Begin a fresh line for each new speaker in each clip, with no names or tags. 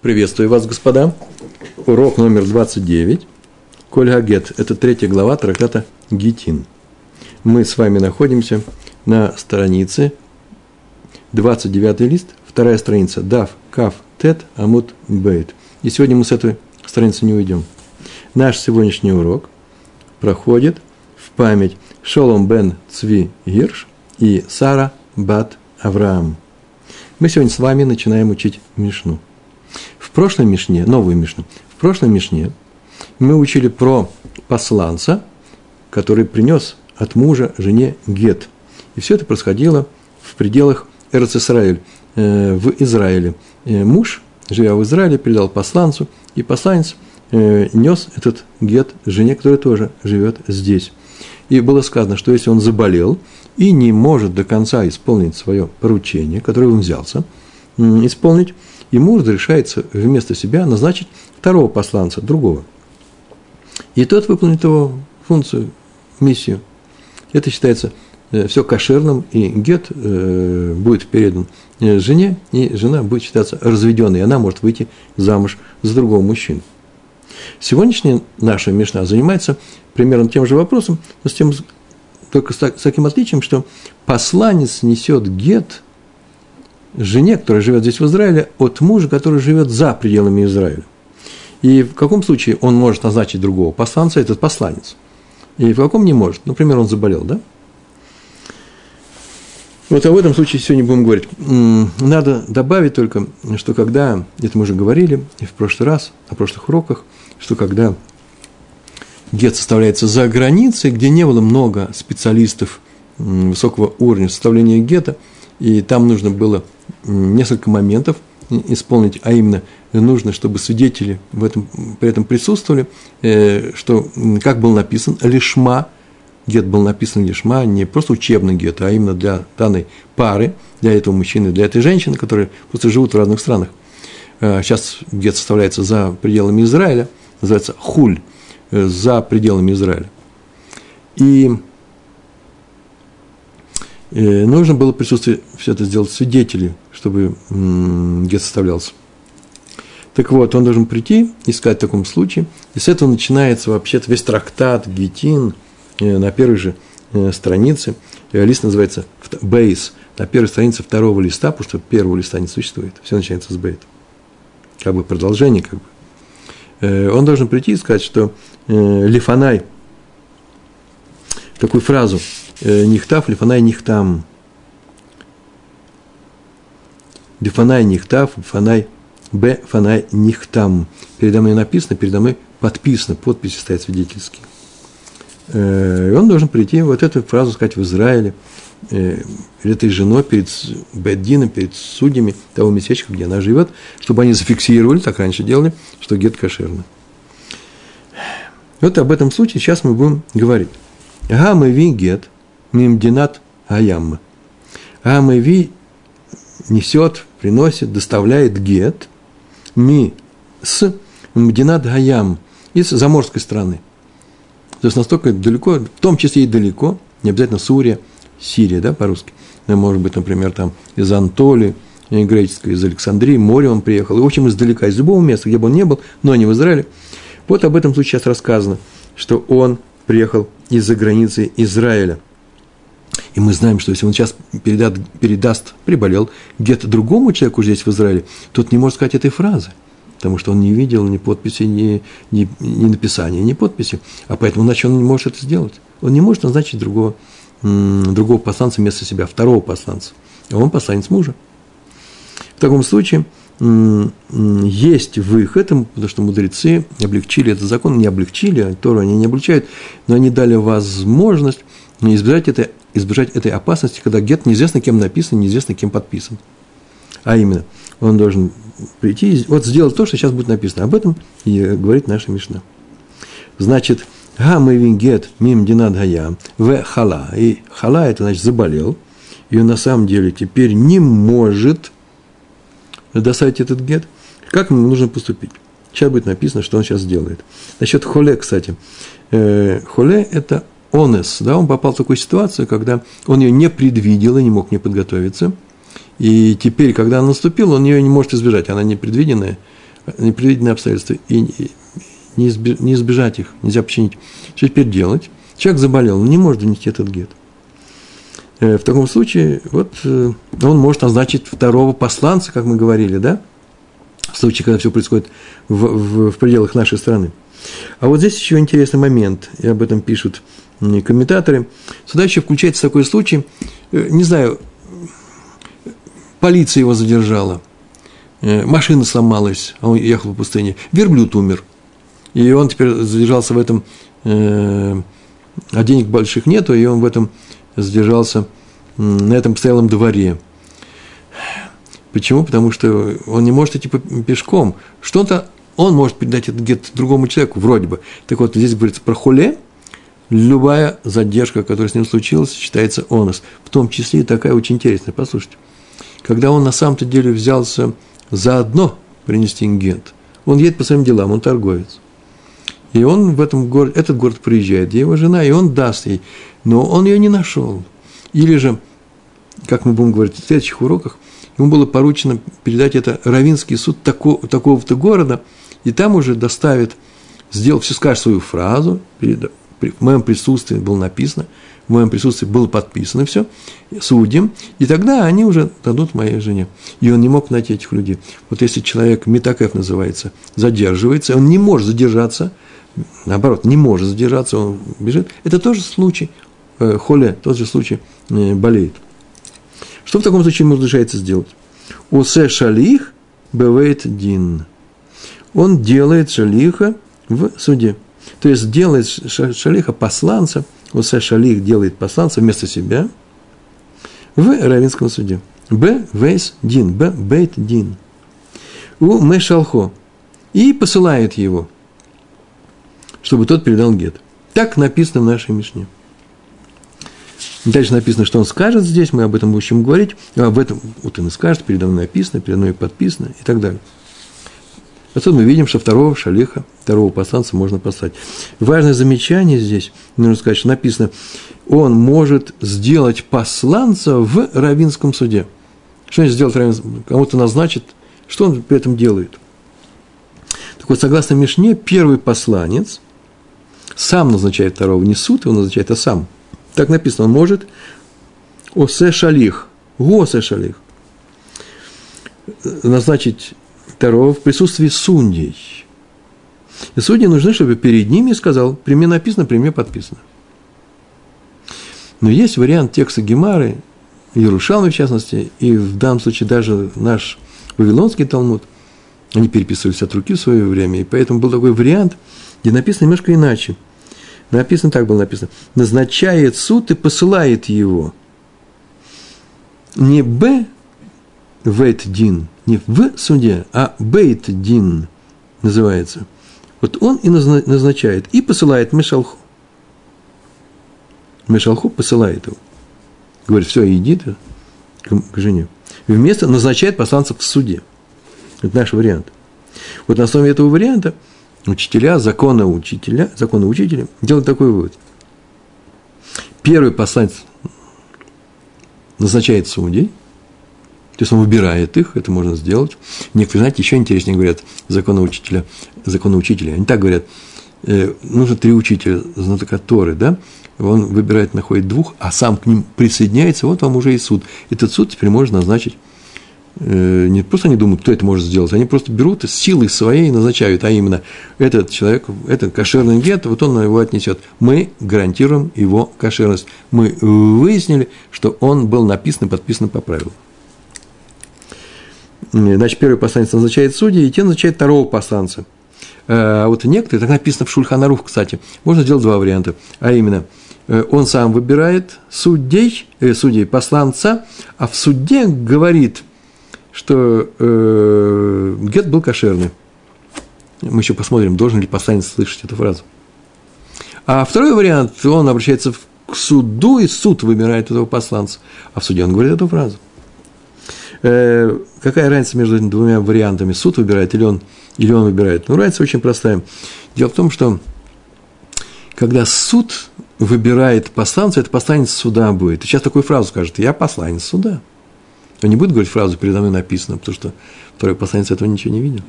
Приветствую вас, господа. Урок номер 29. Коль Гагет. Это третья глава трактата Гитин. Мы с вами находимся на странице 29 лист, вторая страница Дав, Кав, Тет, Амут, Бейт. И сегодня мы с этой страницы не уйдем. Наш сегодняшний урок проходит в память Шолом бен Цви Гирш и Сара бат Авраам. Мы сегодня с вами начинаем учить Мишну – в прошлой Мишне, новую Мишну, в прошлой Мишне мы учили про посланца, который принес от мужа жене гет. И все это происходило в пределах Эрц э, в Израиле. Э, муж, живя в Израиле, передал посланцу, и посланец э, нес этот гет жене, которая тоже живет здесь. И было сказано, что если он заболел и не может до конца исполнить свое поручение, которое он взялся исполнить, ему разрешается вместо себя назначить второго посланца, другого. И тот выполнит его функцию, миссию. Это считается э, все кошерным, и гет э, будет передан э, жене, и жена будет считаться разведенной, и она может выйти замуж за другого мужчину. Сегодняшняя наша Мишна занимается примерно тем же вопросом, но с тем, только с, с таким отличием, что посланец несет гет – жене, которая живет здесь в Израиле, от мужа, который живет за пределами Израиля. И в каком случае он может назначить другого посланца, этот посланец. И в каком не может. Например, он заболел, да? Вот об этом случае сегодня будем говорить. Надо добавить только, что когда, это мы уже говорили и в прошлый раз, на прошлых уроках, что когда гет составляется за границей, где не было много специалистов высокого уровня составления гетто, и там нужно было несколько моментов исполнить, а именно нужно, чтобы свидетели в этом, при этом присутствовали, э, что, как был написан, лишма, гет был написан лишма, не просто учебный гет, а именно для данной пары, для этого мужчины, для этой женщины, которые просто живут в разных странах. Э, сейчас гет составляется за пределами Израиля, называется хуль, э, за пределами Израиля. И нужно было присутствие, все это сделать свидетели, чтобы гет составлялся. Так вот, он должен прийти, искать в таком случае. И с этого начинается вообще-то весь трактат Гетин э, на первой же э, странице. Э, лист называется Бейс. На первой странице второго листа, потому что первого листа не существует. Все начинается с Бейт. Как бы продолжение, как бы. Он должен прийти и сказать, что Лифанай, такую фразу – Э, нихтав, лифанай нихтам. Лифанай нихтав, фанай б, фанай нихтам. Передо мной написано, передо мной подписано, подписи стоят свидетельские. Э, и он должен прийти, вот эту фразу сказать в Израиле, э, этой женой перед Беддином, перед судьями того местечка, где она живет, чтобы они зафиксировали, так раньше делали, что гет кошерно. Вот об этом случае сейчас мы будем говорить. Гамеви гет – мимдинат аямма. Амеви несет, приносит, доставляет гет ми с мдинат гаям из заморской страны. То есть настолько далеко, в том числе и далеко, не обязательно Сурия, Сирия, да, по-русски. Может быть, например, там из Антолии, греческой, из Александрии, море он приехал. И, в общем, издалека, из любого места, где бы он не был, но не в Израиле. Вот об этом случае сейчас рассказано, что он приехал из-за границы Израиля – и мы знаем, что если он сейчас передат, передаст, приболел где-то другому человеку здесь, в Израиле, тот не может сказать этой фразы, потому что он не видел ни подписи, ни, ни, ни написания, ни подписи, а поэтому иначе он не может это сделать. Он не может назначить другого, другого посланца вместо себя, второго посланца, а он посланец мужа. В таком случае есть выход, потому что мудрецы облегчили этот закон, не облегчили, а Тору они не облегчают, но они дали возможность избежать этой избежать этой опасности, когда гет неизвестно кем написан, неизвестно кем подписан. А именно, он должен прийти и вот сделать то, что сейчас будет написано. Об этом и говорит наша Мишна. Значит, га мы гет мим динад гая в хала. И хала это значит заболел. И он на самом деле теперь не может доставить этот гет. Как ему нужно поступить? Сейчас будет написано, что он сейчас сделает. Насчет холе, кстати. Э, холе – это онес, да, он попал в такую ситуацию, когда он ее не предвидел и не мог не подготовиться. И теперь, когда она наступила, он ее не может избежать, она непредвиденная. непредвиденные обстоятельства, и не избежать их, нельзя починить. Что теперь делать? Человек заболел, он не может донести этот гет. Э, в таком случае, вот, э, он может назначить второго посланца, как мы говорили, да? В случае, когда все происходит в, в, в пределах нашей страны. А вот здесь еще интересный момент, и об этом пишут комментаторы. Сюда еще включается такой случай, э, не знаю, полиция его задержала, машина сломалась, а он ехал по пустыне, верблюд умер, и он теперь задержался в этом, а денег больших нету, и он в этом задержался, на этом постоялом дворе. Почему? Потому что он не может идти пешком. Что-то он может передать этот гет другому человеку, вроде бы. Так вот, здесь говорится про хуле. Любая задержка, которая с ним случилась, считается онос. В том числе и такая очень интересная. Послушайте. Когда он на самом-то деле взялся заодно принести гет, он едет по своим делам, он торговец. И он в этом городе, этот город приезжает, где его жена, и он даст ей. Но он ее не нашел. Или же, как мы будем говорить в следующих уроках, ему было поручено передать это Равинский суд такого, такого-то города, и там уже доставит, сделал, все скажет свою фразу, перед, при, в моем присутствии было написано, в моем присутствии было подписано все, судьям, и тогда они уже дадут моей жене. И он не мог найти этих людей. Вот если человек, Митакев называется, задерживается, он не может задержаться – наоборот, не может задержаться, он бежит. Это тоже случай, э, холе, тот же случай э, болеет. Что в таком случае ему разрешается сделать? Усе шалих бывает дин. Он делает шалиха в суде. То есть делает шалиха посланца, усе шалих делает посланца вместо себя в равинском суде. Б. Вейс дин. Б. Бейт дин. У Мешалхо. И посылает его – чтобы тот передал гет. Так написано в нашей Мишне. Дальше написано, что он скажет здесь, мы об этом будем говорить, а об этом вот он и скажет, передо мной написано, передо мной подписано и так далее. Отсюда мы видим, что второго шалиха, второго посланца можно послать. Важное замечание здесь, нужно сказать, что написано, он может сделать посланца в равинском суде. Что он сделать кому-то назначит, что он при этом делает? Так вот, согласно Мишне, первый посланец – сам назначает второго, не суд его назначает, а сам. Так написано, он может осе шалих, госе шалих, назначить второго в присутствии судей. И судьи нужны, чтобы перед ними сказал, при мне написано, при мне подписано. Но есть вариант текста Гемары, Ярушалмы в частности, и в данном случае даже наш Вавилонский Талмуд, они переписывались от руки в свое время, и поэтому был такой вариант, где написано немножко иначе – Написано, так было написано. Назначает суд и посылает его. Не Б вейт дин, не в суде, а бейт дин называется. Вот он и назначает, и посылает Мешалху. Мешалху посылает его. Говорит, все, иди ты к, жене. Вместо назначает посланцев в суде. Это наш вариант. Вот на основе этого варианта – учителя, закона учителя, закона учителя делают такой вывод. Первый посланец назначает судей, то есть он выбирает их, это можно сделать. Некоторые, знаете, еще интереснее говорят закона учителя, закона учителя. Они так говорят, э, нужно три учителя, знатока Торы, да, он выбирает, находит двух, а сам к ним присоединяется, вот вам уже и суд. Этот суд теперь можно назначить не просто они думают, кто это может сделать, они просто берут силы своей назначают, а именно этот человек, этот кошерный гет, вот он его отнесет. Мы гарантируем его кошерность. Мы выяснили, что он был написан и подписан по правилам. Значит, первый посланец назначает судьи, и те назначают второго посланца. Э, а вот некоторые, так написано в Шульханарух, кстати, можно сделать два варианта, а именно э, – он сам выбирает судей, э, судей посланца, а в суде говорит что э, гет был кошерный. Мы еще посмотрим, должен ли посланец слышать эту фразу. А второй вариант, он обращается к суду, и суд выбирает этого посланца. А в суде он говорит эту фразу. Э, какая разница между этими двумя вариантами? Суд выбирает или он, или он выбирает? Ну, разница очень простая. Дело в том, что когда суд выбирает посланца, это посланец суда будет. И сейчас такую фразу скажет, я посланец суда. Он не будет говорить фразу «передо мной написано», потому что второй посланец этого ничего не видел.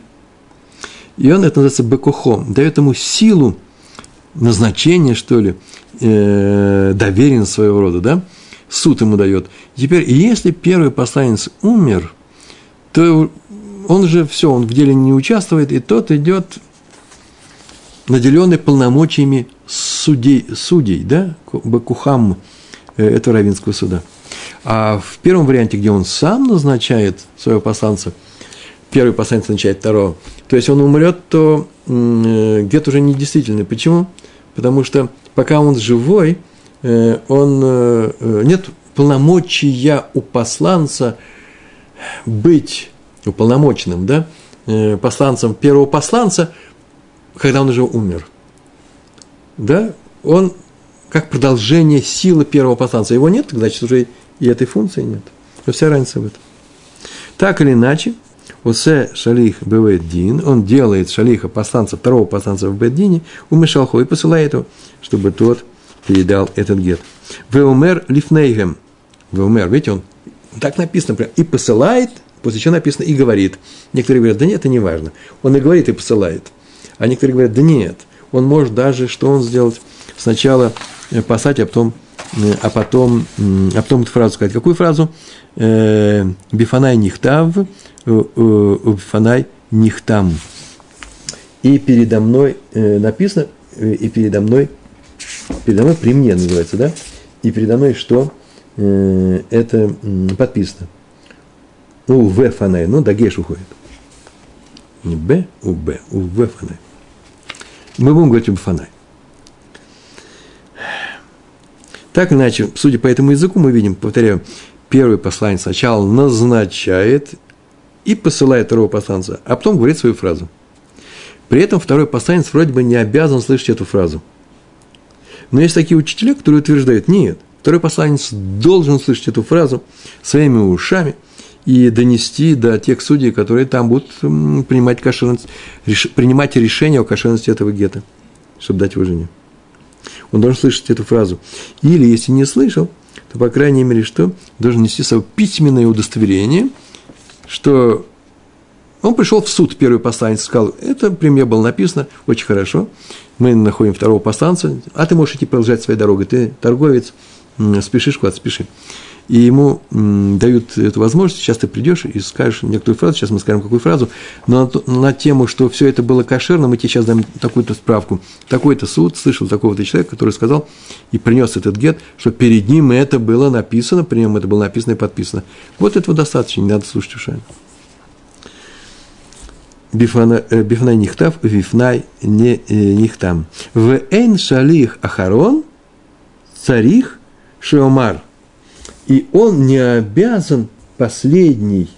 И он, это называется бекухом, дает ему силу, назначение, что ли, э, доверенность своего рода, да? Суд ему дает. Теперь, если первый посланец умер, то он же все, он в деле не участвует, и тот идет наделенный полномочиями судей, судей да, Бакухам э, этого равинского суда. А в первом варианте, где он сам назначает своего посланца, первый посланец назначает второго, то есть он умрет, то э, где-то уже недействительный. Почему? Потому что пока он живой, э, он, нет полномочия у посланца быть уполномоченным, да, посланцем первого посланца – когда он уже умер. Да? Он как продолжение силы первого посланца. Его нет, значит, уже и этой функции нет. Но вся разница в этом. Так или иначе, Усе шалих бывает дин, он делает шалиха посланца, второго посланца в Беддине, у Мишалху и посылает его, чтобы тот передал этот гет. Веумер лифнейгем. Веумер, видите, он так написано, прям, и посылает, после чего написано и говорит. Некоторые говорят, да нет, это не важно. Он и говорит, и посылает. А некоторые говорят, да нет, он может даже, что он сделать, сначала э, послать, а потом, а потом, а потом эту фразу сказать. Какую фразу? Э, Бифанай нихтав, бифанай нихтам. И передо мной написано, и передо мной, передо мной при мне называется, да? И передо мной что? Это подписано. У В фанай, ну, дагеш уходит. Не Б, у Б, у В фанай. Мы будем говорить об Фанай. Так иначе, судя по этому языку, мы видим, повторяю, первый посланец сначала назначает и посылает второго посланца, а потом говорит свою фразу. При этом второй посланец вроде бы не обязан слышать эту фразу. Но есть такие учителя, которые утверждают, нет, второй посланец должен слышать эту фразу своими ушами – и донести до тех судей, которые там будут принимать, кошерность, принимать решение о кошерности этого гетто, чтобы дать его жене. Он должен слышать эту фразу. Или, если не слышал, то, по крайней мере, что? Должен нести свое письменное удостоверение, что он пришел в суд, первый посланец, сказал, это при мне было написано, очень хорошо, мы находим второго посланца, а ты можешь идти продолжать своей дорогой, ты торговец, спешишь куда-то, спеши и ему дают эту возможность, сейчас ты придешь и скажешь некоторую фразу, сейчас мы скажем какую фразу, но на, на тему, что все это было кошерно, мы тебе сейчас дам такую-то справку. Такой-то суд слышал такого-то человека, который сказал и принес этот гет, что перед ним это было написано, при нем это было написано и подписано. Вот этого достаточно, не надо слушать ушами. Бифнай э, нихтав, вифнай не э, нихтам. В эйн шалих ахарон царих шеомар – и он не обязан последний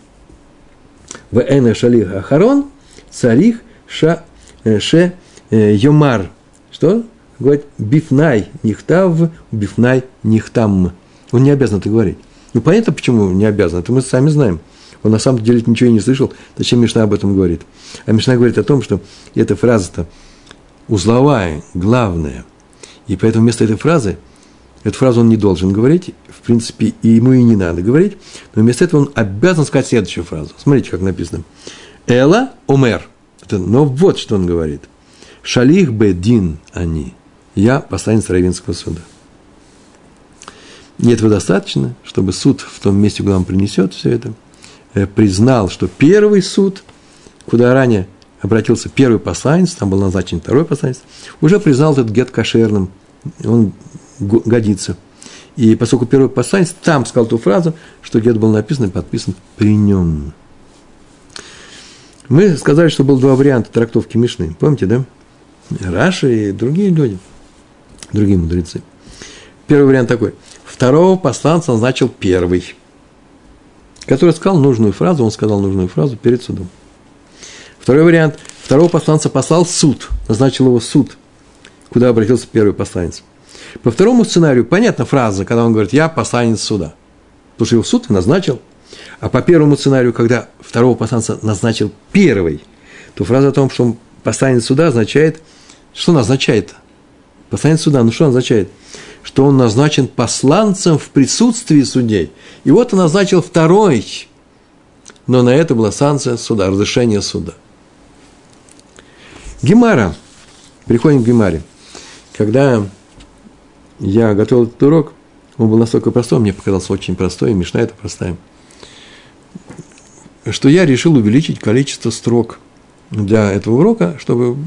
в Эна Шалих Ахарон царих ша, э, ше э, йомар. Что? Говорит, бифнай нихтав, бифнай нихтам. Он не обязан это говорить. Ну, понятно, почему не обязан, это мы сами знаем. Он на самом деле ничего и не слышал, зачем Мишна об этом говорит. А Мишна говорит о том, что эта фраза-то узловая, главная. И поэтому вместо этой фразы – Эту фразу он не должен говорить, в принципе, и ему и не надо говорить, но вместо этого он обязан сказать следующую фразу. Смотрите, как написано. Эла омер. Это, но вот что он говорит. Шалих бедин они. Я посланец Равинского суда. И этого достаточно, чтобы суд в том месте, куда он принесет все это, э, признал, что первый суд, куда ранее обратился первый посланец, там был назначен второй посланец, уже признал этот гет кошерным. Он годится. И поскольку первый посланец там сказал ту фразу, что где-то был написан и подписан при нем. Мы сказали, что было два варианта трактовки Мишны. Помните, да? Раша и другие люди, другие мудрецы. Первый вариант такой. Второго посланца назначил первый, который сказал нужную фразу, он сказал нужную фразу перед судом. Второй вариант. Второго посланца послал суд, назначил его суд, куда обратился первый посланец. По второму сценарию понятна фраза, когда он говорит «я посланец суда». Потому что его суд назначил. А по первому сценарию, когда второго посланца назначил первый, то фраза о том, что он посланец суда, означает, что означает? Посланец суда, ну что он означает? Что он назначен посланцем в присутствии судей. И вот он назначил второй, но на это была санкция суда, разрешение суда. Гемара. Переходим к Гемаре. Когда я готовил этот урок, он был настолько простой, мне показался очень простой, и Мишна это простая, что я решил увеличить количество строк для этого урока, чтобы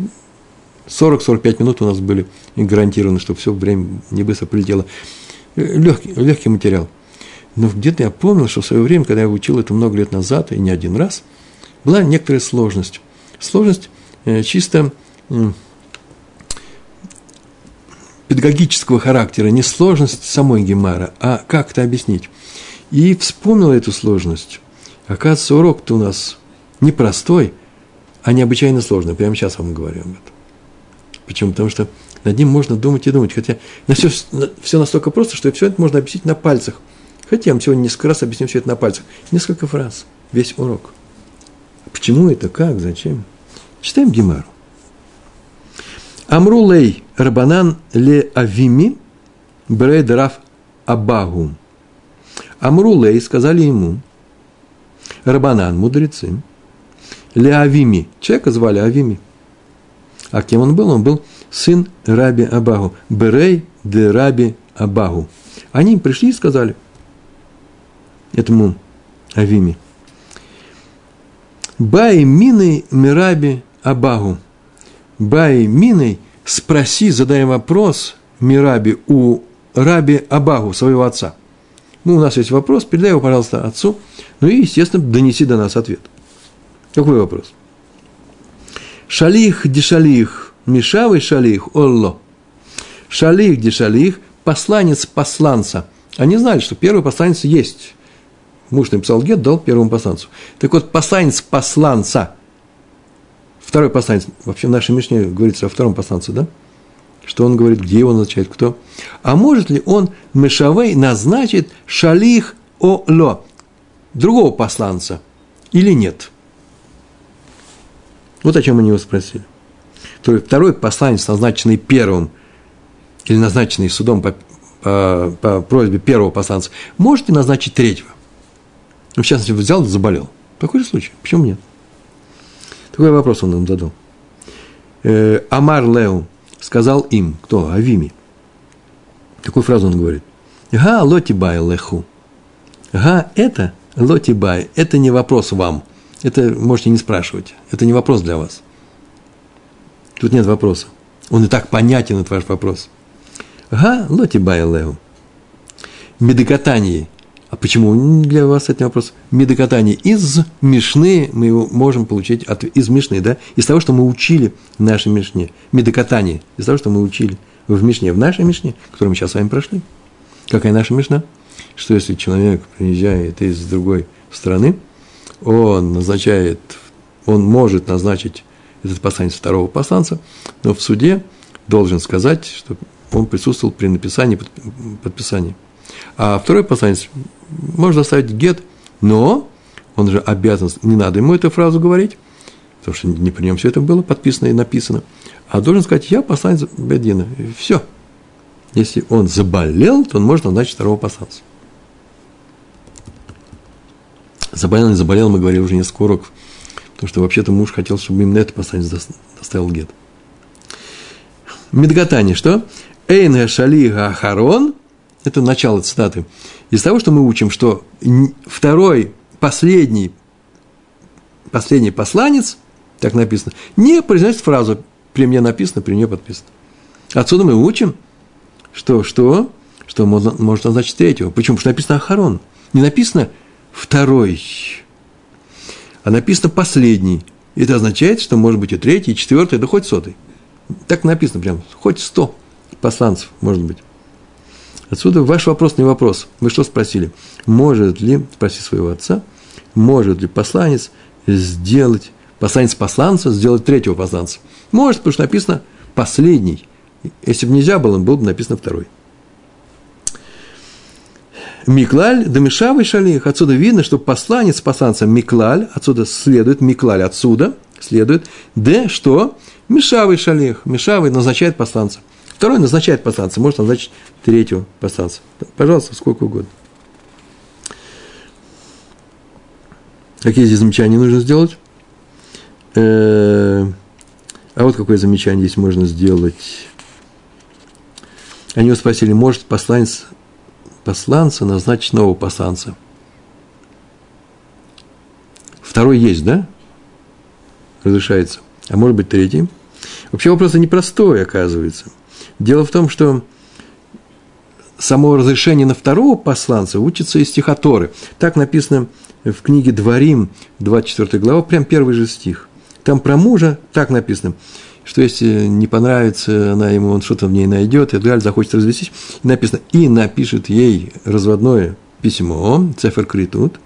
40-45 минут у нас были гарантированы, чтобы все время не быстро прилетело. Легкий, легкий материал. Но где-то я помнил, что в свое время, когда я учил это много лет назад, и не один раз, была некоторая сложность. Сложность э, чисто педагогического характера, не сложность самой Гемара, а как это объяснить. И вспомнил эту сложность. Оказывается, урок-то у нас непростой, а необычайно сложный. Прямо сейчас вам говорю об этом. Почему? Потому что над ним можно думать и думать. Хотя на все, все настолько просто, что все это можно объяснить на пальцах. Хотя я вам сегодня несколько раз объясню все это на пальцах. Несколько фраз. Весь урок. Почему это? Как? Зачем? Читаем Гемару. Амрулей Рабанан ле Авими Брейдраф Абагу. Амрулей сказали ему, Рабанан, мудрецы, ле Авими, человека звали Авими. А кем он был? Он был сын Раби Абагу, Берей де Раби Абагу. Они пришли и сказали этому Авими, Бай миной Мираби Абагу. Бай миной спроси, задай вопрос Мираби у Раби Абагу, своего отца. Ну, у нас есть вопрос, передай его, пожалуйста, отцу. Ну и, естественно, донеси до нас ответ. Какой вопрос? Шалих дешалих, мешавый шалих, олло. Шалих дешалих, посланец посланца. Они знали, что первый посланец есть муж написал гет, дал первому посланцу. Так вот, посланец посланца, второй посланец, вообще в нашей Мишне говорится о втором посланце, да? Что он говорит, где его назначает, кто? А может ли он, Мешавей, назначит шалих о-ло, другого посланца, или нет? Вот о чем они его спросили. То есть второй посланец, назначенный первым, или назначенный судом по, по, по просьбе первого посланца, может ли назначить третьего? Ну, в частности, взял заболел. Такой же случай. Почему нет? Такой вопрос он им задал. Э, Амар Леу сказал им, кто? Авими. Такую фразу он говорит. Га лотибай леху. Га это лотибай. Это не вопрос вам. Это можете не спрашивать. Это не вопрос для вас. Тут нет вопроса. Он и так понятен, этот ваш вопрос. Га лотибай леу. Медокатании а почему для вас это вопрос? Медокатание из Мишны мы его можем получить от, из Мишны, да? Из того, что мы учили в нашей Мишне. Медокатание. Из того, что мы учили в Мишне. В нашей Мишне, которую мы сейчас с вами прошли. Какая наша Мишна? Что если человек приезжает из другой страны, он назначает, он может назначить этот посланец второго посланца, но в суде должен сказать, что он присутствовал при написании подписании. А второй посланец можно оставить гет, но он же обязан, не надо ему эту фразу говорить, потому что не при нем все это было подписано и написано, а должен сказать, я посланец Бедина. И все. Если он заболел, то он может назначить второго посланца. Заболел, не заболел, мы говорили уже несколько уроков, потому что вообще-то муж хотел, чтобы именно этот посланец доставил гет. Медгатани, что? Эйн шалига ахарон, это начало цитаты, из того, что мы учим, что второй, последний, последний посланец, так написано, не произносит фразу «при мне написано, при мне подписано». Отсюда мы учим, что, что, что можно, может назначить третьего. Почему? Потому что написано «Ахарон». Не написано «второй», а написано «последний». Это означает, что может быть и третий, и четвертый, да хоть сотый. Так написано прямо, хоть сто посланцев, может быть. Отсюда ваш вопрос не вопрос. Вы что спросили? Может ли, спроси своего отца, может ли посланец сделать, посланец посланца сделать третьего посланца? Может, потому что написано последний. Если бы нельзя было, был бы написано второй. Миклаль, Дамишавый шалих. Отсюда видно, что посланец посланца Миклаль, отсюда следует, Миклаль отсюда следует, Д, что? Мишавый шалих. Мишавый назначает посланца. Второй назначает посланца, может назначить третьего посланца. Пожалуйста, сколько угодно. Какие здесь замечания нужно сделать? Э, вот какое замечание здесь можно сделать. Они его спросили, может посланец, посланца назначить нового посланца? Второй есть, да? Разрешается. А может быть третий? Вообще вопрос непростой, оказывается. Дело в том, что само разрешение на второго посланца учится из стихоторы. Так написано в книге Дворим, 24 глава, прям первый же стих. Там про мужа так написано, что если не понравится она ему, он что-то в ней найдет, и далее захочет развестись, и написано, и напишет ей разводное письмо, цефер критут,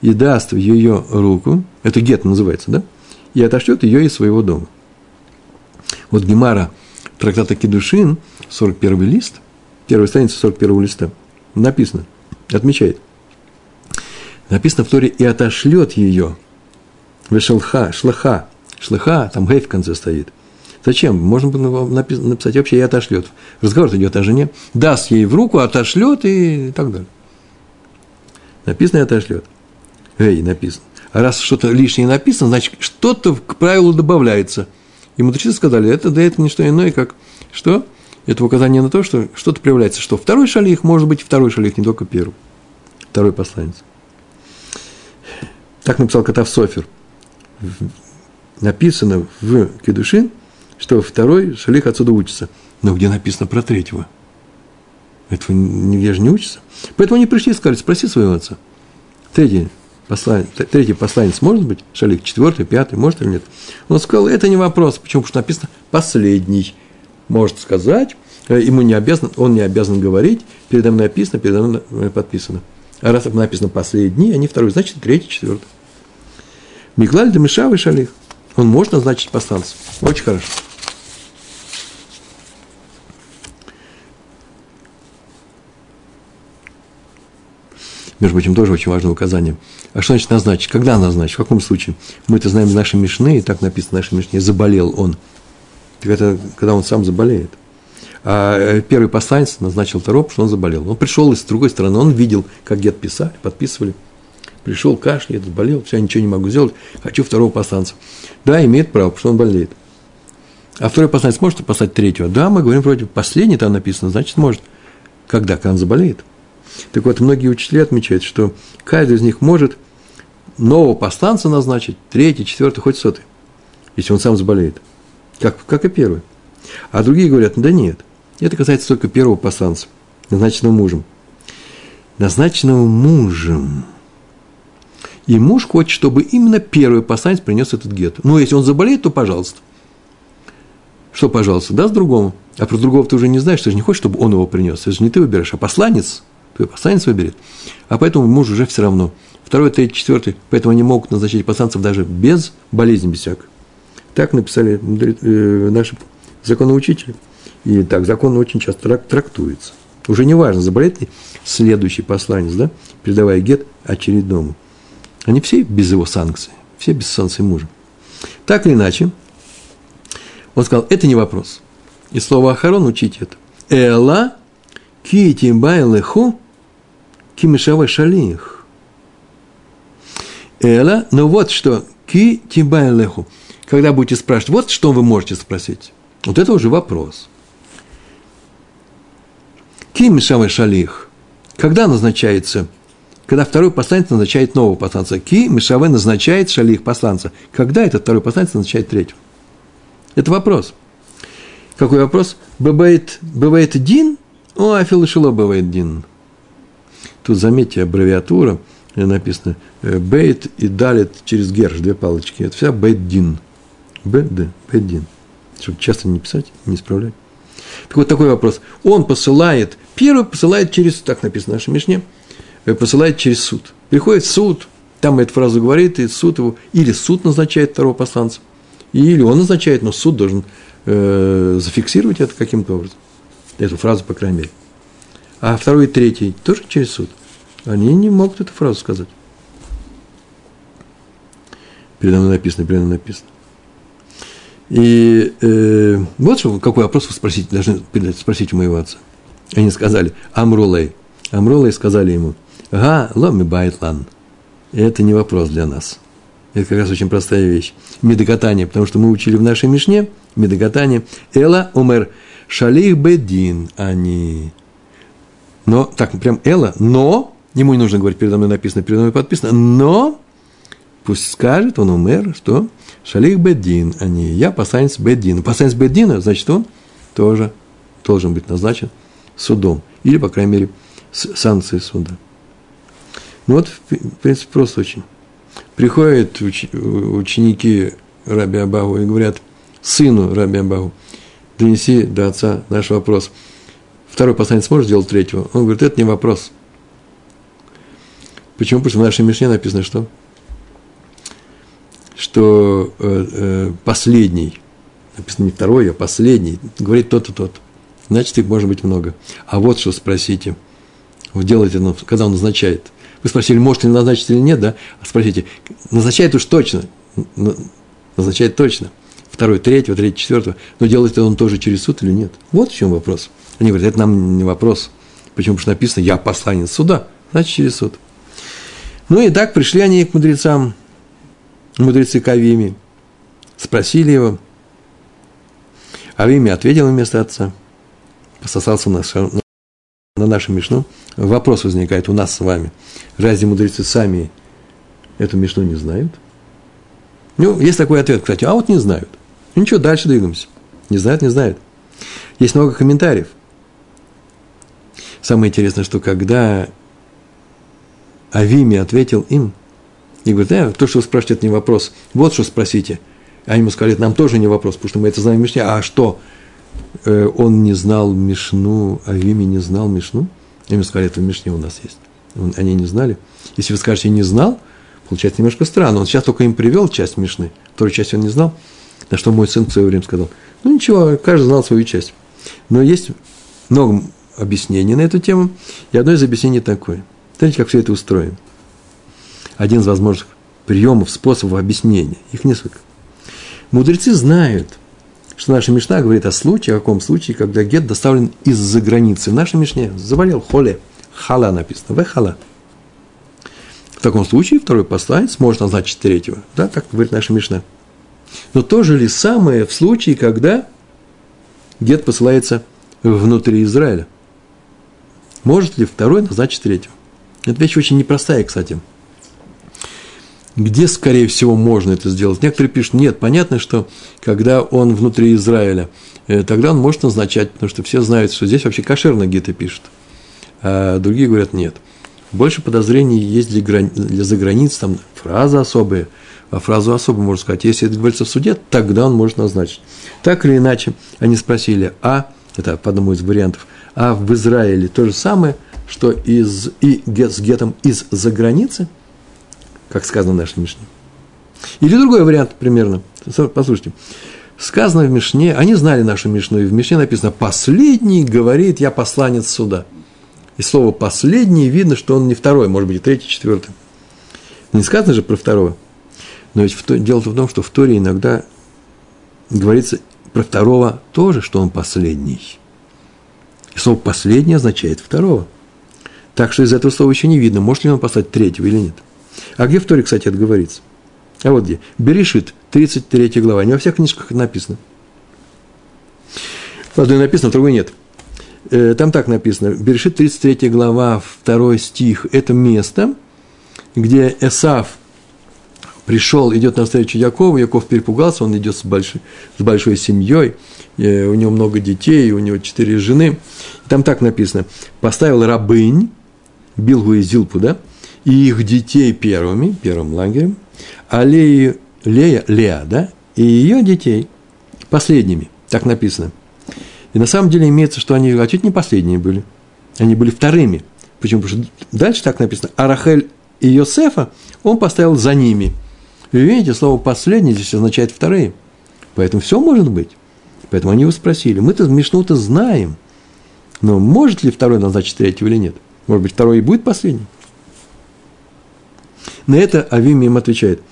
и даст в ее руку, это гет называется, да, и отошлет ее из своего дома. Вот Гемара трактата Кедушин, 41 лист, первая страница 41 листа, написано, отмечает, написано в Торе, и отошлет ее, вешелха, шлаха, шлаха, там гей в конце стоит. Зачем? Можно было написать вообще и отошлет. Разговор идет о жене, даст ей в руку, отошлет и так далее. Написано и отошлет. Эй, написано. А раз что-то лишнее написано, значит, что-то к правилу добавляется. И мудрецы сказали, это да это не что иное, как что? Это указание на то, что что-то проявляется, что второй шалих может быть второй шалих, не только первый. Второй посланец. Так написал Катав Софер. Написано в Кедушин, что второй шалих отсюда учится. Но где написано про третьего? Этого нигде же не учится. Поэтому они пришли и сказали, спроси своего отца. Третий посланец, третий посланец может быть, шалик, четвертый, пятый, может или нет? Он сказал, это не вопрос. Почему? Потому что написано последний. Может сказать, э, ему не обязан, он не обязан говорить, передо мной написано, передо мной подписано. А раз написано последний, а не второй, значит третий, четвертый. Миглаль да Мишавый шалих. Он может назначить посланца. Очень хорошо. между прочим, тоже очень важное указание. А что значит назначить? Когда назначить? В каком случае? Мы это знаем из нашей Мишны, и так написано в нашей Мишне, заболел он. Так это когда он сам заболеет. А э, первый посланец назначил потому что он заболел. Он пришел из другой стороны, он видел, как гет писали, подписывали. Пришел, кашляет, заболел, все, ничего не могу сделать, хочу второго посланца. Да, имеет право, потому что он болеет. А второй посланец может послать третьего? Да, мы говорим вроде последний там написано, значит, может. Когда? Когда он заболеет. Так вот, многие учителя отмечают, что каждый из них может нового посланца назначить, третий, четвертый, хоть сотый, если он сам заболеет, как, как и первый. А другие говорят, да нет, это касается только первого посланца, назначенного мужем. Назначенного мужем. И муж хочет, чтобы именно первый посланец принес этот гет. Ну, если он заболеет, то пожалуйста. Что, пожалуйста, даст другому. А про другого ты уже не знаешь, ты же не хочешь, чтобы он его принес. Это же не ты выбираешь, а посланец – твой посланец выберет. А поэтому муж уже все равно. Второй, третий, четвертый. Поэтому они могут назначить посланцев даже без болезни, без всякой. Так написали э, наши законоучители. И так закон очень часто трактуется. Уже не важно, заболеет ли следующий посланец, да, передавая гет очередному. Они все без его санкций, все без санкций мужа. Так или иначе, он сказал, это не вопрос. И слово Ахарон учить это. Эла кити байлеху кимешава шалих. Эла, но вот что, ки тибайлеху. Когда будете спрашивать, вот что вы можете спросить. Вот это уже вопрос. Ки мешава шалих. Когда назначается, когда второй посланец назначает нового посланца. Ки мешаве назначает шалих посланца. Когда этот второй посланец назначает третьего? Это вопрос. Какой вопрос? Бывает, бывает дин, о, афилушило бывает дин. Тут, заметьте, аббревиатура, написано э, бейт и далит через герш, две палочки. Это вся бейт-дин. Б-д, бейт-дин. Чтобы часто не писать, не исправлять. Так вот такой вопрос. Он посылает, первый посылает через, так написано в нашей Мишне, э, посылает через суд. Приходит суд, там эту фразу говорит, и суд его, или суд назначает второго посланца, или он назначает, но суд должен э, зафиксировать это каким-то образом. Эту фразу, по крайней мере. А второй и третий тоже через суд. Они не могут эту фразу сказать. Передо мной написано, передо мной написано. И э, вот что, какой вопрос вы спросите, должны спросить у моего отца. Они сказали, אמרו ליה. אמרו ליה сказали ему, הא לא מיבעיא לן. Это не вопрос для нас. Это как раз очень простая вещь. מדקתני, потому что мы учили в нашей Мишне מדקתני. אלא אומר שליח בית דין אני. Но, так, прям אלא, но, ему не нужно говорить, передо мной написано, передо мной подписано, но, пусть скажет, он умер, что שליח בית דין אני. Я посланец בית דין а. Посланец בית דין а, значит, он тоже должен быть назначен судом. Или, по крайней мере, с санкцией суда. Ну вот, в принципе, просто очень. Приходят уч, ученики Раби Абагу и говорят сыну Раби Абагу, донеси до отца наш вопрос. Второй посланец сможет сделать третьего? Он говорит, это не вопрос. Почему? Потому что в нашей Мишне написано, что? Что э, э, последний, написано не второй, а последний, говорит тот-то, тот. Значит, их может быть много. А вот что спросите. Вы делаете, когда он назначает – вы спросили, может ли назначить или нет, да? А спросите, назначает уж точно. Назначает точно. Второй, третьего, третий, четвертого. Но делает он тоже через суд или нет? Вот в чем вопрос. Они говорят, это нам не вопрос. Почему? Потому что написано, я посланец суда. Значит, через суд. Ну и так пришли они к мудрецам, мудрецы Кавими. Спросили его. Авими ответил вместо отца. Пососался на, на нашу Мишну, вопрос возникает у нас с вами. Разве мудрецы сами эту Мишну не знают? Ну, есть такой ответ, кстати, а вот не знают. Ну, ничего, дальше двигаемся. Не знают, не знают. Есть много комментариев. Самое интересное, что когда Авими ответил им, и говорит, э, то, что вы спрашиваете, это не вопрос. Вот что спросите. А ему сказали, нам тоже не вопрос, потому что мы это знаем в Мишне. А что? Э, он не знал Мишну, а Вими не знал Мишну? Ему сказали, это в Мишне у нас есть. Они не знали. Если вы скажете, не знал, получается немножко странно. Он сейчас только им привел часть Мишны, вторую часть он не знал. На что мой сын в свое время сказал, ну ничего, каждый знал свою часть. Но есть много объяснений на эту тему, и одно из объяснений такое. Смотрите, как все это устроено. Один из возможных приемов, способов объяснения. Их несколько. Мудрецы знают – что наша Мишна говорит о случае, о каком случае, когда гет доставлен из-за границы. В нашей Мишне заболел холе, хала написано, в хала. В таком случае второй посланец может назначить третьего, да, как говорит наша Мишна. Но то же ли самое в случае, когда гет посылается внутри Израиля? Может ли второй назначить третьего? Это вещь очень непростая, кстати где, скорее всего, можно это сделать. Некоторые пишут, нет, понятно, что когда он внутри Израиля, э, тогда он может назначать, потому что все знают, что здесь вообще кошерно гиты пишут. А другие говорят, нет. Больше подозрений есть для, грани... для заграниц, там фраза особая, а фразу особо можно сказать, если это говорится в суде, тогда он может назначить. Так или иначе, они спросили, а, это по одному из вариантов, а в Израиле то же самое, что из, и с гетом из-за границы – как сказано в нашей Мишне. Или другой вариант примерно. Послушайте. Сказано в Мишне, они знали нашу Мишну, и в Мишне написано «последний говорит, я посланец суда». И слово «последний» видно, что он не второй, может быть, и третий, четвертый. Не сказано же про второго. Но ведь дело в том, что в Торе иногда говорится про второго тоже, что он последний. И слово «последний» означает второго. Так что из этого слова еще не видно, может ли он послать третьего или нет. А где в Торе, кстати, это говорится? А вот где. Берешит, 33 глава. Не во всех книжках написано. В одной написано, в другой нет. Э, там так написано. Берешит, 33 глава, второй стих. Это место, где Эсав пришел, идет навстречу Якову, Яков перепугался, он идет с большой, с большой семьей, э, у него много детей, у него четыре жены. Там так написано, поставил рабынь, Билгу и Зилпу, да, и их детей первыми, первым лагерем, а Лея, Лея, Леа, да, и ее детей последними, так написано. И на самом деле имеется, что они, а чуть не последние были, они были вторыми. Почему? Потому что дальше так написано, а Рахель и Йосефа он поставил за ними. Вы видите, слово «последний» здесь означает «вторые». Поэтому все может быть. Поэтому они его спросили. Мы-то Мишну-то знаем. Но может ли второй назначить третьего или нет? Может быть, второй и будет последний? На это Авим им отвечает,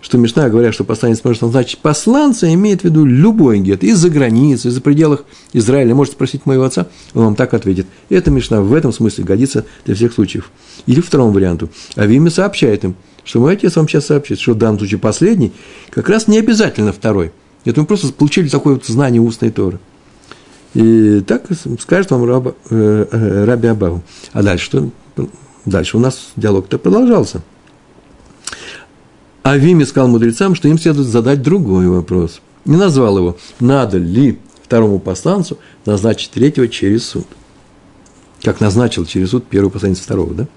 что Мишна, говоря, что посланец может назначить посланца, имеет в виду любой гет, из-за границы, из-за пределах Израиля. Можете спросить моего отца, он вам так ответит. Эта Мишна в этом смысле годится для всех случаев. Или второму варианту. Авим сообщает им, что мой отец вам сейчас сообщит, что в данном случае последний, как раз не обязательно второй. Это мы просто получили такое вот знание устной Торы. И так скажет вам раба, э, э, Раби Абагу. А дальше что? Дальше у нас диалог-то продолжался. Авими сказал мудрецам, что им следует задать другой вопрос. Не назвал его, надо ли второму посланцу назначить третьего через суд. Как назначил через суд первый посланец второго, да?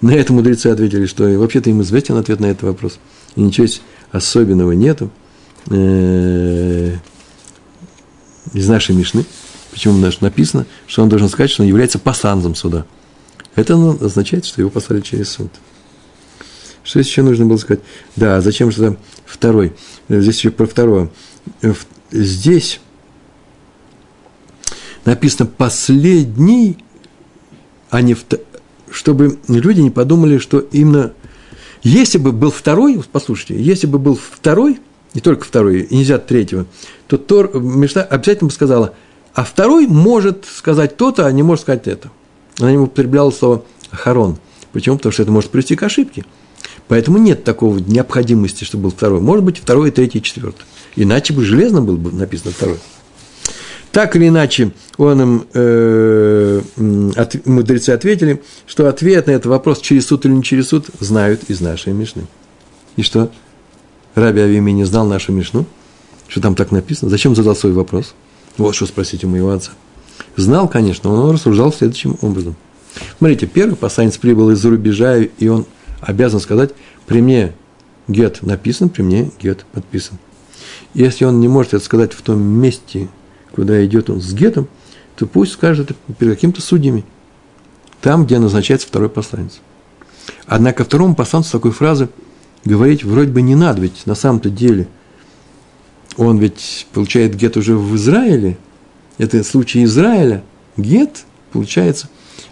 На это мудрецы ответили, что вообще-то им известен ответ на этот вопрос. И ничего особенного нету э, из нашей Мишны. Почему даже написано, что он должен сказать, что он является пасанзом суда. Это означает, что его послали через суд. Что еще нужно было сказать? Да, зачем же второй? Здесь еще про второго. Здесь написано последний, а не второй чтобы люди не подумали, что именно если бы был второй, послушайте, если бы был второй, не только второй, и нельзя третьего, то Тор, Мишна обязательно бы сказала, а второй может сказать то-то, а не может сказать это. Она не употребляла слово «харон». Почему? Потому что это может привести к ошибке. Поэтому нет такого необходимости, чтобы был второй. Может быть, второй, третий, четвертый. Иначе бы железно было бы написано второй. Так или иначе, он им, э, от, мудрецы ответили, что ответ на этот вопрос, через суд или не через суд, знают из нашей Мишны. И что? Раби Авими не знал нашу Мишну? Что там так написано? Зачем задал свой вопрос? Вот что спросить у моего отца. Знал, конечно, но он рассуждал следующим образом. Смотрите, первый посланец прибыл из-за рубежа, и он обязан сказать, при мне гет написан, при мне гет подписан. Если он не может это сказать в том месте, куда идет он с гетом, то пусть скажет перед каким-то судьями, там, где назначается второй посланец. Однако второму посланцу такой фразы говорить вроде бы не надо, ведь на самом-то деле он ведь получает гет уже в Израиле, это случай Израиля, гет получается,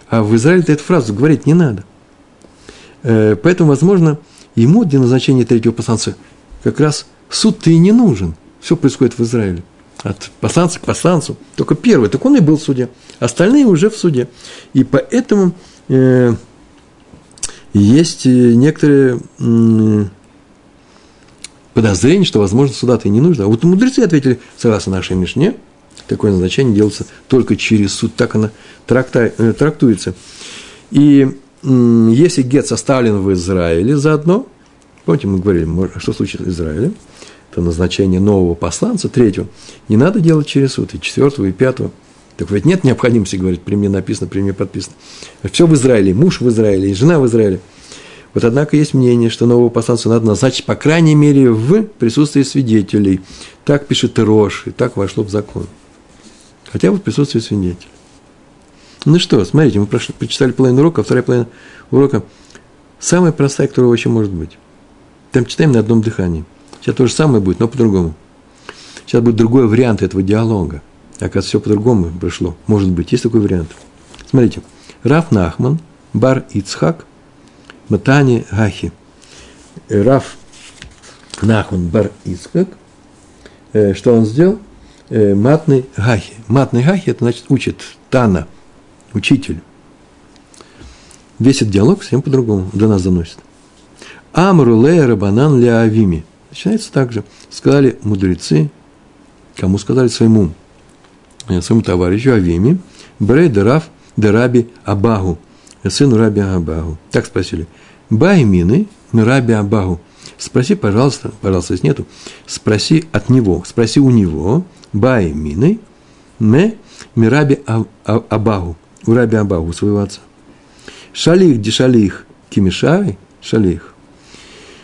а в Израиле эту фразу говорить не надо. Э, поэтому, возможно, ему для назначения третьего посланца как раз суд-то и не нужен. Все происходит в Израиле – от посланца к посланцу. Только первый, так он и был в суде. Остальные уже в суде. И поэтому э, есть некоторые э, подозрения, что, возможно, суда-то не нужно. А вот мудрецы ответили, согласно нашей Мишне, такое назначение делается только через суд, так оно э, трактуется. И если гет составлен в Израиле заодно, помните, мы говорили, что случится в Израиле, то назначение нового посланца, третьего, не надо делать через суд, и четвертого, и пятого. Так ведь нет необходимости, говорить, при мне написано, при мне подписано. Все в Израиле, муж в Израиле, и жена в Израиле. Вот однако есть мнение, что нового посланца надо назначить, по крайней мере, в присутствии свидетелей. Так пишет Рош, и так вошло в закон. Хотя бы в присутствии свидетелей. Ну что, смотрите, мы прошли, прочитали половину урока, а вторая половина урока самая простая, которая вообще может быть. Там читаем на одном дыхании – Сейчас то же самое будет, но по-другому. Сейчас будет другой вариант этого диалога. Оказывается, все по-другому пришло. Может быть, есть такой вариант. Смотрите. Раф Нахман, Бар Ицхак, Матани Гахи. Э, Раф Нахман, Бар Ицхак. Э, что он сделал? Э, матный Гахи. Матный Гахи – это значит учит, Тана, учитель. Весь этот диалог всем по-другому до нас заносит. Амру лея рабанан леавими – Начинается так же. Сказали мудрецы, кому сказали своему, своему товарищу Авиме, Брей Дераф Дераби Абагу, сыну Раби Абагу. Так спросили. Баймины Раби Абагу. Спроси, пожалуйста, пожалуйста, если нету, спроси от него, спроси у него, Баймины Ме Мираби Абагу, у Раби Абагу, своего отца. Шалих дешалих кимишай, шалих.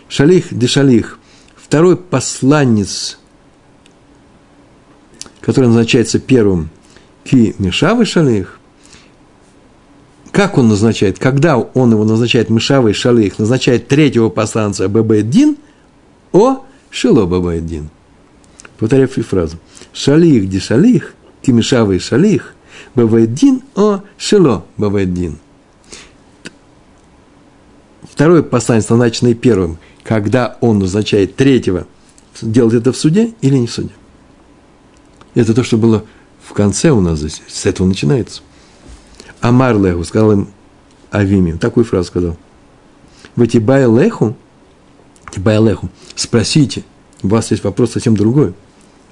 Шалих дешалих второй посланец, который назначается первым, ки Мишавы Шалих, как он назначает, когда он его назначает Мишавы Шалих, назначает третьего посланца Бабайдин, о Шило Бабайдин. Повторяю фразу. Шалих ди шалих, ки Мишавы Шалих, Бабайдин, о Шило Бабайдин. Второй посланец, назначенный первым – когда он назначает третьего, делать это в суде или не в суде. Это то, что было в конце у нас здесь. С этого начинается. Амар Леху сказал им Авими. Такую фразу сказал. Ватибай Леху, Тибайлеху, спросите, у вас есть вопрос совсем другой.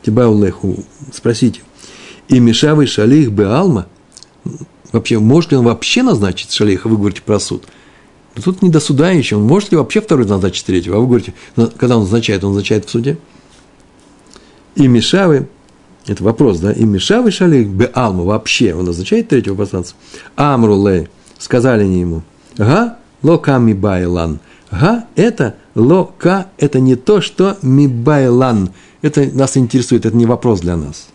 Тибайлеху, спросите. И Мишавый Шалих Беалма, вообще, может ли он вообще назначить Шалиха, вы говорите про суд – но тут не до суда еще. Он может ли вообще второй назначить третьего? А вы говорите, когда он назначает, он назначает в суде. И Мишавы, это вопрос, да, и Мишавы Шалих Бе Алма вообще, он назначает третьего посланца. Амру Лей, сказали они ему, га лока мибайлан. Га – это лока, это не то, что мибайлан. Это нас интересует, это не вопрос для нас.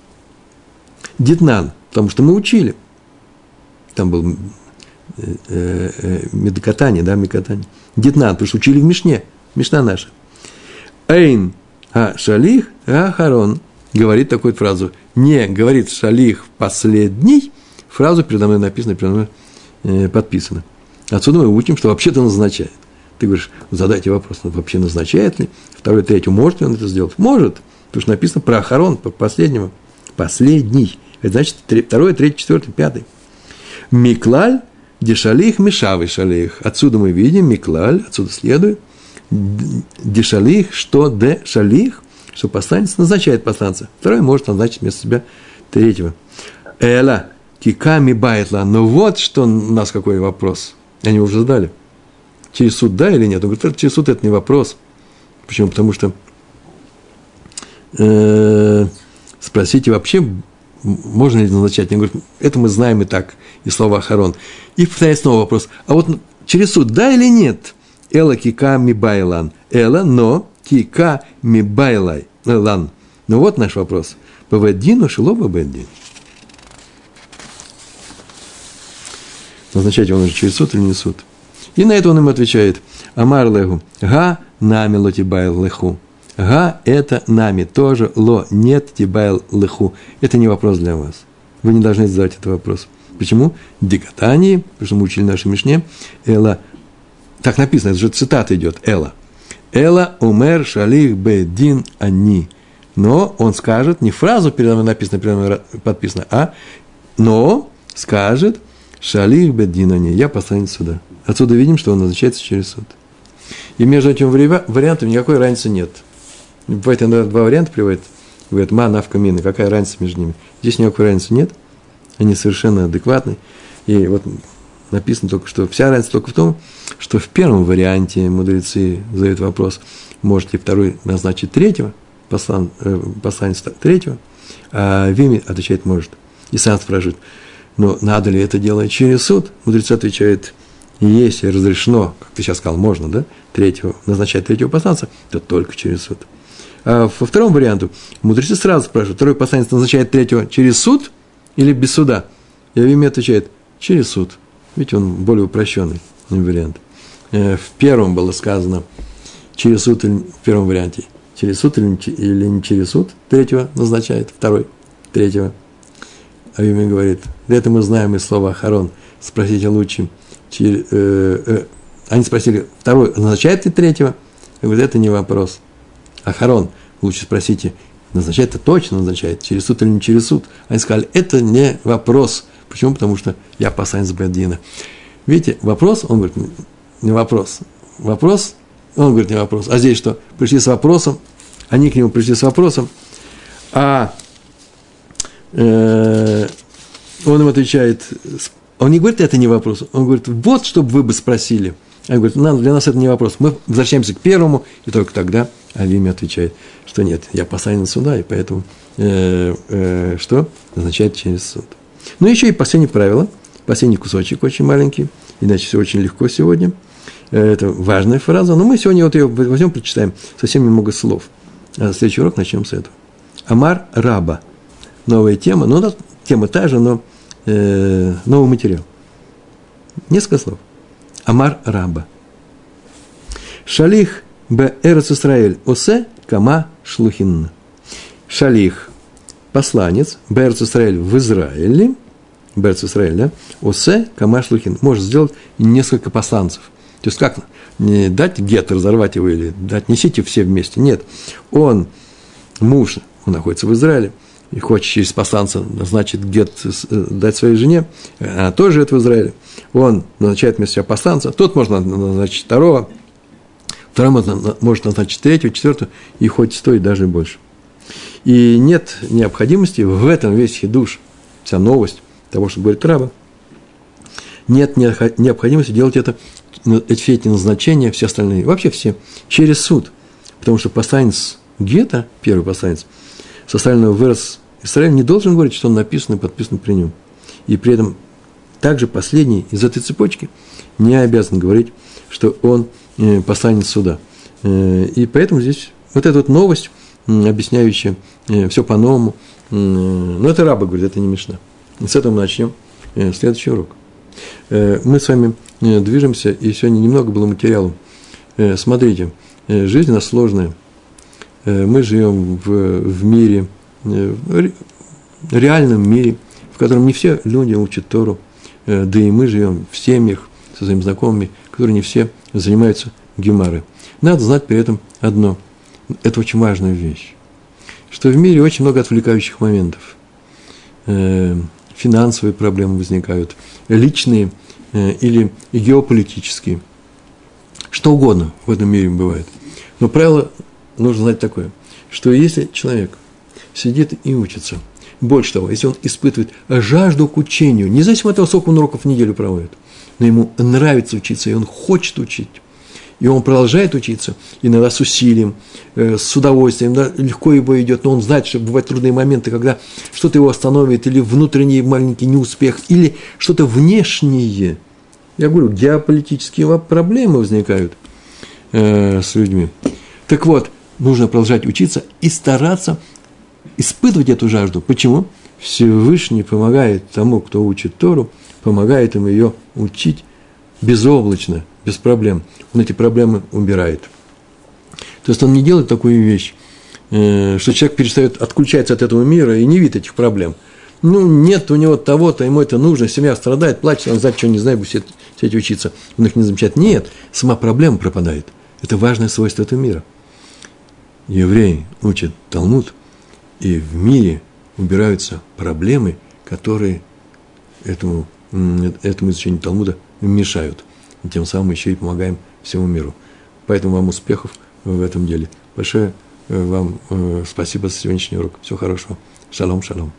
Дитнан, потому что мы учили. Там был э, э, медокатание, да, медокатание. Детнан, потому что учили в Мишне, Мишна наша. Эйн а шалих а харон говорит такую фразу. Не говорит шалих последний, фразу передо мной написано, передо мной э, подписано. Отсюда мы учим, что вообще-то назначает. Ты говоришь, задайте вопрос, он вообще назначает ли? Второй, третий, может ли он это сделать? Может, потому что написано про Ахарон, про последнего. Последний. Это значит второй, третий, четвертый, пятый. Миклаль Дешалих Мишавый Шалих. Отсюда мы видим Миклаль, отсюда следует. Дешалих, что де шалих, что посланец назначает посланца. Второй может назначить вместо себя третьего. Эла, киками байтла. Но вот что у нас какой вопрос. Они уже задали. Через суд да или нет? Он говорит, через суд это не вопрос. Почему? Потому что э, спросите вообще, можно ли назначать? Они говорят, это мы знаем и так, и слово Ахарон. И повторяет снова вопрос, а вот через суд, да или нет? אלא כי קא מיבעיא לן. אלא, но כי קא מיבעיא לן. Ну вот наш вопрос. בבית דין או שלא בבית דין. Назначать его нужно через суд или не суд? И на это он им отвечает. אמר להו. הא נמי לא תיבעי לכו. Га – это נמי тоже, לא – нет תיבעי לכו. Это не вопрос для вас. Вы не должны задать этот вопрос. Почему? דקתני, потому что мы учили нашей Мишне, אלא, так написано, это же цитата идет, אלא. אלא אומר שליח בית דין אני. Но он скажет, не фразу передо мной написано, передо мной подписано, а но скажет шалих бедин они. Я посланец сюда. Отсюда видим, что он назначается через суд. И между этими вариантами никакой разницы нет. Бывает, два варианта приводит. Говорят, ма, навка, мина. Какая разница между ними? Здесь никакой разницы нет. Они совершенно адекватны. И вот написано только, что вся разница только в том, что в первом варианте мудрецы задают вопрос, может ли второй назначить третьего, послан, э, посланец третьего, а Вими отвечает «может». И сам спрашивает, но надо ли это делать через суд? Мудрецы отвечают, если разрешено, как ты сейчас сказал, можно, да, третьего, назначать третьего посланца, то только через суд. А во втором варианту мудрецы сразу спрашивают, второй посланец назначает третьего через суд или без суда? И Авими отвечает, через суд. Видите, он более упрощенный вариант. Э, в первом было сказано, через суд или в первом варианте, через суд или, не через суд, третьего назначает, второй, третьего. Авими говорит, это мы знаем из слова Харон, спросите лучше. Через, э, э, они спросили, второй назначает ли третьего? Я говорю, это не вопрос. Ахарон, лучше спросите, назначает это точно назначает, через суд или не через суд. Они сказали, это не вопрос. Почему? Потому что я посланец Баддина. Видите, вопрос, он говорит, не вопрос. Вопрос, он говорит, не вопрос. А здесь что? Пришли с вопросом, они к нему пришли с вопросом, а э, он им отвечает, он не говорит, это не вопрос, он говорит, вот, чтобы вы бы спросили. Он говорит, для нас это не вопрос. Мы возвращаемся к первому, и только тогда а Вими отвечает, что нет, я посланец суда, и поэтому э, э, что? Означает через суд. Ну, еще и последнее правило, последний кусочек очень маленький, иначе все очень легко сегодня. Э, это важная фраза, но мы сегодня вот ее возьмем, прочитаем совсем немного слов. А следующий урок начнем с этого. Амар Раба. Новая тема, ну, тема та же, но э, новый материал. Несколько слов. Амар Раба. Шалих Б. Эрец Исраэль. Осе Кама Шлухин. Шалих. Посланец. Б. Эрец Исраэль в Израиле. Б. Эрец Исраэль, да? Осе Кама Шлухин. Может сделать несколько посланцев. То есть как не дать гет, разорвать его или дать, несите все вместе. Нет. Он, муж, он находится в Израиле, и хочет через посланца назначить гет э, дать своей жене, она тоже живет в Израиле. Он назначает вместо себя посланца, тот можно назначить второго, Второй может назначить третью, четвертую и хоть стоит даже больше. И нет необходимости в этом весь хидуш, вся новость того, что говорит Раба, нет необходимости делать это, все эти назначения, все остальные, вообще все, через суд. Потому что посланец Гета, первый посланец, составленного вырос Израиль, не должен говорить, что он написан и подписан при нем. И при этом также последний из этой цепочки не обязан говорить, что он э, посланец суда. Э, и поэтому здесь вот эта вот новость, объясняющая э, все по-новому, но это раба говорит, это не Мишна. С этого мы начнем следующий урок. Мы с вами движемся, и сегодня немного было материалу. Смотрите, жизнь у нас сложная. Мы живем в, в мире, в реальном мире, в котором не все люди учат Тору, да и мы живем в семьях со своими знакомыми, которые не все занимаются гемары. Надо знать при этом одно. Это очень важная вещь. Что в мире очень много отвлекающих моментов. Финансовые проблемы возникают, личные э, или геополитические. Что угодно в этом мире бывает. Но правило нужно знать такое, что если человек сидит и учится, больше того, если он испытывает жажду к учению, независимо от того, сколько он уроков в неделю проводит, но ему нравится учиться, и он хочет учить, и он продолжает учиться, иногда с усилием, э, с удовольствием, да, легко его идет, но он знает, что бывают трудные моменты, когда что-то его остановит, или внутренний маленький неуспех, или что-то внешнее. Я говорю, геополитические проблемы возникают э, с людьми. Так вот, нужно продолжать учиться и стараться испытывать эту жажду. Почему? Всевышний помогает тому, кто учит Тору, помогает им ее учить безоблачно, без проблем. Он эти проблемы убирает. То есть он не делает такую вещь, э, что человек перестает, отключается от этого мира и не видит этих проблем. Ну, нет у него того-то, ему это нужно, семья страдает, плачет, он знает, что не знает, будет сидеть учиться, он их не замечает. Нет, сама проблема пропадает. Это важное свойство этого мира. Евреи учат Талмуд, и в мире убираются проблемы, которые этому этому изучению Талмуда мешают. И тем самым еще и помогаем всему миру. Поэтому вам успехов в этом деле. Большое э, вам э, спасибо за сегодняшний урок. Всего хорошего. Шалом, шалом.